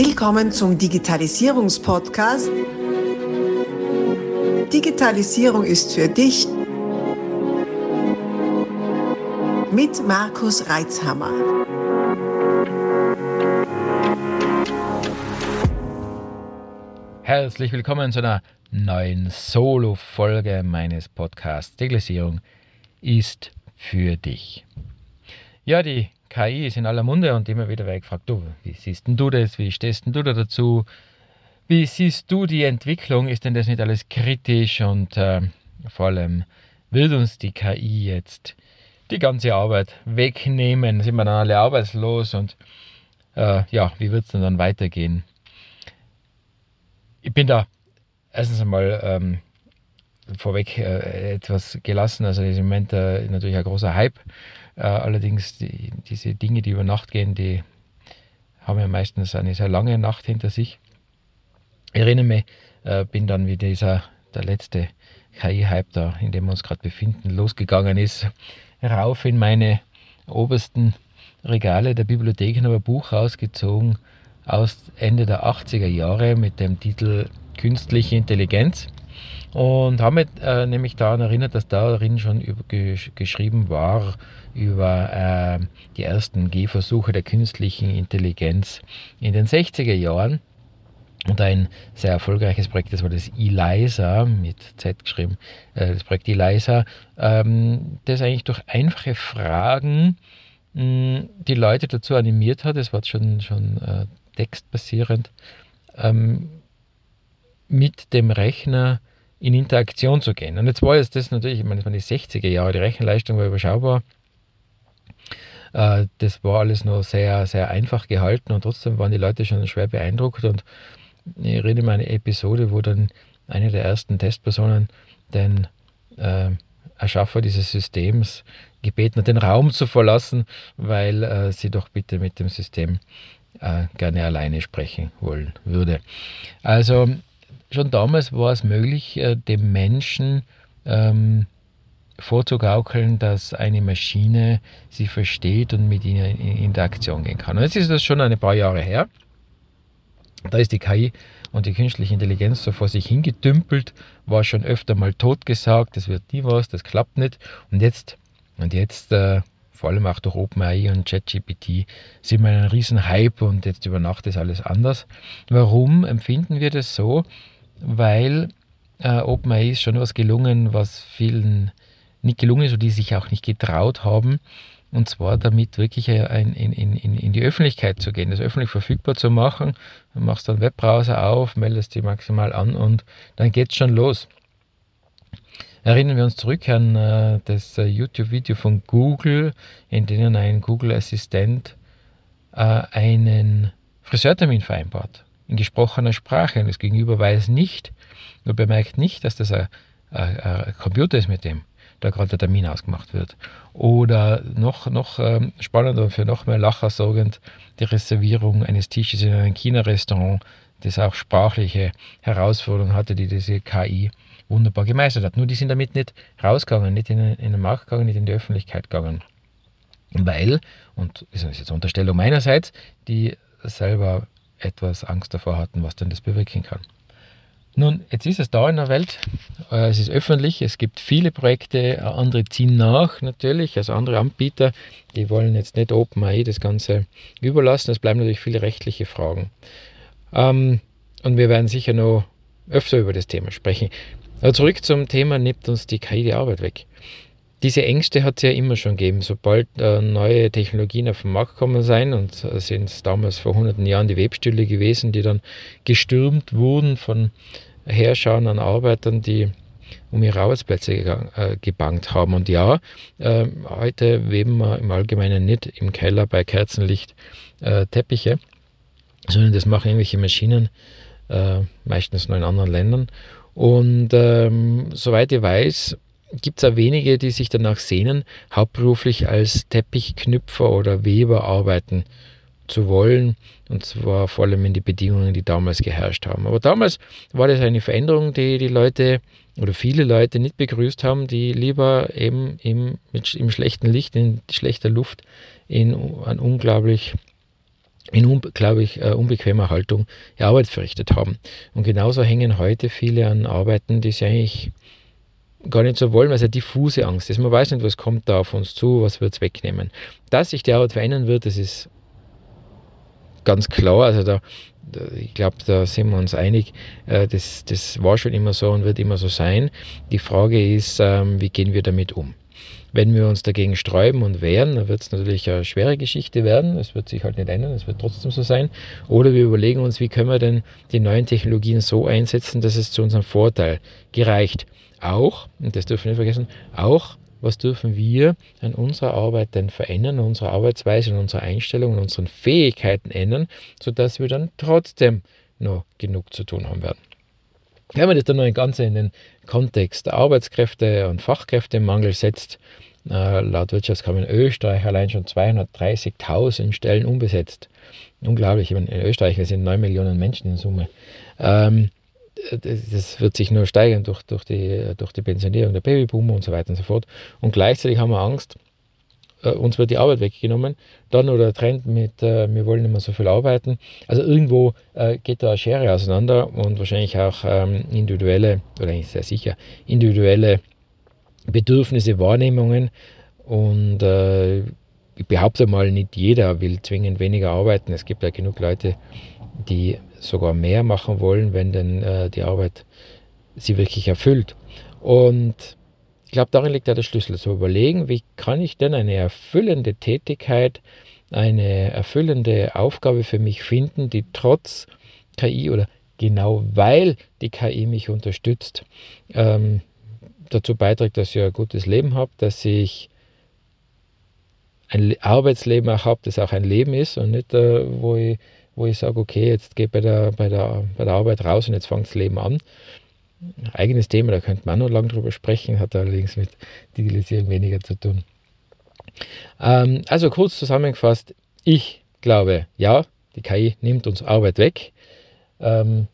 Willkommen zum Digitalisierungspodcast. Digitalisierung ist für dich mit Markus Reitzhammer. Herzlich willkommen zu einer neuen Solo-Folge meines Podcasts. Digitalisierung ist für dich. Ja, die KI ist in aller Munde und immer wieder werde gefragt, du, wie siehst denn du das? Wie stehst denn du da dazu? Wie siehst du die Entwicklung? Ist denn das nicht alles kritisch? Und äh, vor allem wird uns die KI jetzt die ganze Arbeit wegnehmen? Sind wir dann alle arbeitslos? Und äh, ja, wie wird es denn dann weitergehen? Ich bin da erstens einmal ähm, vorweg äh, etwas gelassen. Also ist im Moment äh, natürlich ein großer Hype. Äh, allerdings die, diese Dinge, die über Nacht gehen, die haben ja meistens eine sehr lange Nacht hinter sich. Ich erinnere mich, äh, bin dann wie dieser der letzte KI-Hype da, in dem wir uns gerade befinden, losgegangen ist, rauf in meine obersten Regale der Bibliothek und habe ein Buch rausgezogen aus Ende der 80er Jahre mit dem Titel Künstliche Intelligenz und haben mich äh, nämlich daran erinnert, dass darin schon über, gesch geschrieben war über äh, die ersten Gehversuche der künstlichen Intelligenz in den 60er Jahren. Und ein sehr erfolgreiches Projekt, das war das ELISA, mit Z geschrieben, äh, das Projekt ELISA, ähm, das eigentlich durch einfache Fragen hm, die Leute dazu animiert hat, es war schon, schon äh, textbasierend, ähm, mit dem Rechner in Interaktion zu gehen. Und jetzt war es das natürlich, ich meine, das waren die 60er Jahre, die Rechenleistung war überschaubar. Äh, das war alles nur sehr, sehr einfach gehalten und trotzdem waren die Leute schon schwer beeindruckt. Und ich rede mal eine Episode, wo dann eine der ersten Testpersonen den äh, Erschaffer dieses Systems gebeten hat, den Raum zu verlassen, weil äh, sie doch bitte mit dem System äh, gerne alleine sprechen wollen würde. Also schon damals war es möglich, äh, dem Menschen ähm, vorzugaukeln, dass eine Maschine sie versteht und mit ihnen in Interaktion gehen kann. Und jetzt ist das schon ein paar Jahre her. Da ist die KI und die künstliche Intelligenz so vor sich hingedümpelt, war schon öfter mal totgesagt, das wird nie was, das klappt nicht. Und jetzt, und jetzt, äh, vor allem auch durch OpenAI und ChatGPT, sind wir in einem riesen Hype und jetzt über Nacht ist alles anders. Warum empfinden wir das so? Weil äh, OpenAI ist schon was gelungen, was vielen nicht gelungen ist oder die sich auch nicht getraut haben. Und zwar damit wirklich ein, in, in, in die Öffentlichkeit zu gehen, das öffentlich verfügbar zu machen. Du machst dann Webbrowser auf, meldest die maximal an und dann geht es schon los. Erinnern wir uns zurück an äh, das äh, YouTube-Video von Google, in dem ein Google-Assistent äh, einen Friseurtermin vereinbart in gesprochener Sprache und das Gegenüber weiß nicht, nur bemerkt nicht, dass das ein, ein, ein Computer ist, mit dem da gerade der Termin ausgemacht wird. Oder noch, noch ähm, spannender und für noch mehr Lacher sorgend die Reservierung eines Tisches in einem China-Restaurant, das auch sprachliche Herausforderungen hatte, die diese KI wunderbar gemeistert hat. Nur die sind damit nicht rausgegangen, nicht in, in den Markt gegangen, nicht in die Öffentlichkeit gegangen. Weil, und das ist jetzt eine Unterstellung meinerseits, die selber etwas Angst davor hatten, was denn das bewirken kann. Nun, jetzt ist es da in der Welt, äh, es ist öffentlich, es gibt viele Projekte, andere ziehen nach natürlich, also andere Anbieter, die wollen jetzt nicht OpenAI das Ganze überlassen, es bleiben natürlich viele rechtliche Fragen. Ähm, und wir werden sicher noch öfter über das Thema sprechen. Aber zurück zum Thema, nimmt uns die KI die Arbeit weg diese Ängste hat es ja immer schon gegeben. Sobald äh, neue Technologien auf den Markt kommen sein, und äh, sind es damals vor hunderten Jahren die Webstühle gewesen, die dann gestürmt wurden von Herrschern an Arbeitern, die um ihre Arbeitsplätze äh, gebankt haben. Und ja, äh, heute weben wir im Allgemeinen nicht im Keller bei Kerzenlicht äh, Teppiche, sondern das machen irgendwelche Maschinen, äh, meistens nur in anderen Ländern. Und ähm, soweit ich weiß, gibt es auch wenige, die sich danach sehnen, hauptberuflich als Teppichknüpfer oder Weber arbeiten zu wollen, und zwar vor allem in die Bedingungen, die damals geherrscht haben. Aber damals war das eine Veränderung, die die Leute oder viele Leute nicht begrüßt haben, die lieber eben im, mit, im schlechten Licht, in schlechter Luft, in an unglaublich in, glaube ich, äh, unbequemer Haltung die Arbeit verrichtet haben. Und genauso hängen heute viele an Arbeiten, die sie eigentlich gar nicht so wollen, weil es eine diffuse Angst ist. Man weiß nicht, was kommt da auf uns zu, was wird es wegnehmen. Dass sich die Arbeit verändern wird, das ist ganz klar. Also da, ich glaube, da sind wir uns einig, äh, das, das war schon immer so und wird immer so sein. Die Frage ist, ähm, wie gehen wir damit um? Wenn wir uns dagegen sträuben und wehren, dann wird es natürlich eine schwere Geschichte werden. Es wird sich halt nicht ändern, es wird trotzdem so sein. Oder wir überlegen uns, wie können wir denn die neuen Technologien so einsetzen, dass es zu unserem Vorteil gereicht. Auch, und das dürfen wir nicht vergessen, auch was dürfen wir an unserer Arbeit denn verändern, an unserer Arbeitsweise, an unserer Einstellung, an unseren Fähigkeiten ändern, sodass wir dann trotzdem noch genug zu tun haben werden. Wenn man das dann noch ein Ganze in den Kontext der Arbeitskräfte und Fachkräftemangel setzt, äh, laut Wirtschaftskammer in Österreich allein schon 230.000 Stellen unbesetzt. Unglaublich, in Österreich, wir sind 9 Millionen Menschen in Summe. Ähm, das wird sich nur steigern durch, durch, die, durch die Pensionierung der Babyboomer und so weiter und so fort. Und gleichzeitig haben wir Angst, äh, uns wird die Arbeit weggenommen. Dann nur der Trend mit, äh, wir wollen nicht mehr so viel arbeiten. Also irgendwo äh, geht da eine Schere auseinander und wahrscheinlich auch ähm, individuelle, oder eigentlich sehr sicher, individuelle Bedürfnisse, Wahrnehmungen. Und äh, ich behaupte mal, nicht jeder will zwingend weniger arbeiten. Es gibt ja genug Leute, die sogar mehr machen wollen, wenn denn äh, die Arbeit sie wirklich erfüllt. Und ich glaube, darin liegt ja der Schlüssel, zu überlegen, wie kann ich denn eine erfüllende Tätigkeit, eine erfüllende Aufgabe für mich finden, die trotz KI oder genau weil die KI mich unterstützt, ähm, dazu beiträgt, dass ich ein gutes Leben habe, dass ich ein Arbeitsleben auch habe, das auch ein Leben ist und nicht, äh, wo ich, wo ich sage, okay, jetzt ich bei der, bei, der, bei der Arbeit raus und jetzt fängt das Leben an eigenes Thema, da könnte man noch lange drüber sprechen, hat allerdings mit Digitalisierung weniger zu tun. Ähm, also kurz zusammengefasst, ich glaube, ja, die KI nimmt uns Arbeit weg. Ähm,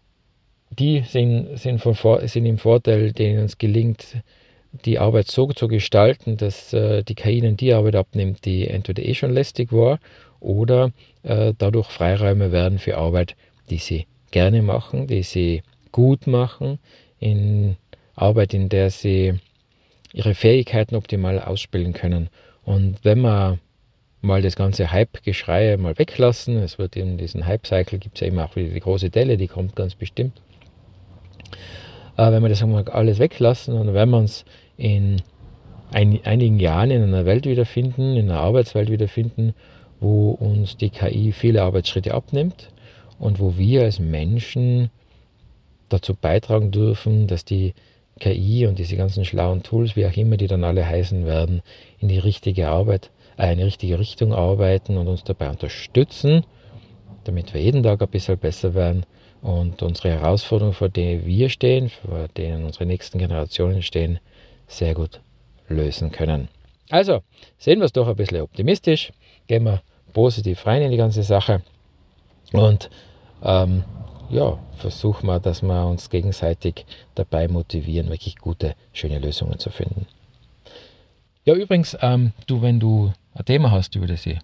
die sind, sind, von, sind im Vorteil, denen es gelingt, die Arbeit so zu gestalten, dass äh, die KI ihnen die Arbeit abnimmt, die entweder eh schon lästig war oder äh, dadurch Freiräume werden für Arbeit, die sie gerne machen, die sie gut machen, in Arbeit, in der sie ihre Fähigkeiten optimal ausspielen können. Und wenn man mal das ganze Hype-Geschrei mal weglassen, es wird in diesem Hype-Cycle, gibt es ja immer auch wieder die große Delle, die kommt ganz bestimmt. Aber wenn wir das einmal alles weglassen und wenn wir uns in ein, einigen Jahren in einer Welt wiederfinden, in einer Arbeitswelt wiederfinden, wo uns die KI viele Arbeitsschritte abnimmt und wo wir als Menschen dazu beitragen dürfen, dass die KI und diese ganzen schlauen Tools, wie auch immer die dann alle heißen werden, in die richtige Arbeit, äh, in die richtige Richtung arbeiten und uns dabei unterstützen, damit wir jeden Tag ein bisschen besser werden und unsere Herausforderungen, vor denen wir stehen, vor denen unsere nächsten Generationen stehen, sehr gut lösen können. Also, sehen wir es doch ein bisschen optimistisch, gehen wir positiv rein in die ganze Sache und ähm, ja, versuchen wir, dass wir uns gegenseitig dabei motivieren, wirklich gute, schöne Lösungen zu finden. Ja, übrigens, ähm, du, wenn du ein Thema hast, über das, ich,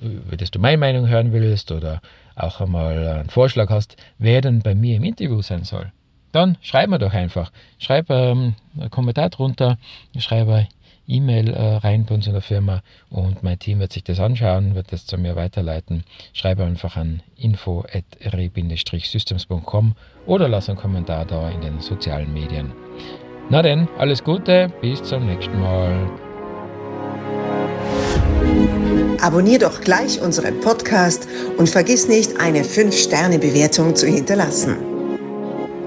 über das du meine Meinung hören willst oder auch einmal einen Vorschlag hast, wer denn bei mir im Interview sein soll, dann schreib mir doch einfach. Schreib ähm, einen Kommentar drunter, schreibe E-Mail äh, rein bei uns in der Firma und mein Team wird sich das anschauen, wird das zu mir weiterleiten. Schreibe einfach an info.re-systems.com oder lass einen Kommentar da in den sozialen Medien. Na denn, alles Gute, bis zum nächsten Mal. Abonnier doch gleich unseren Podcast und vergiss nicht, eine 5-Sterne-Bewertung zu hinterlassen.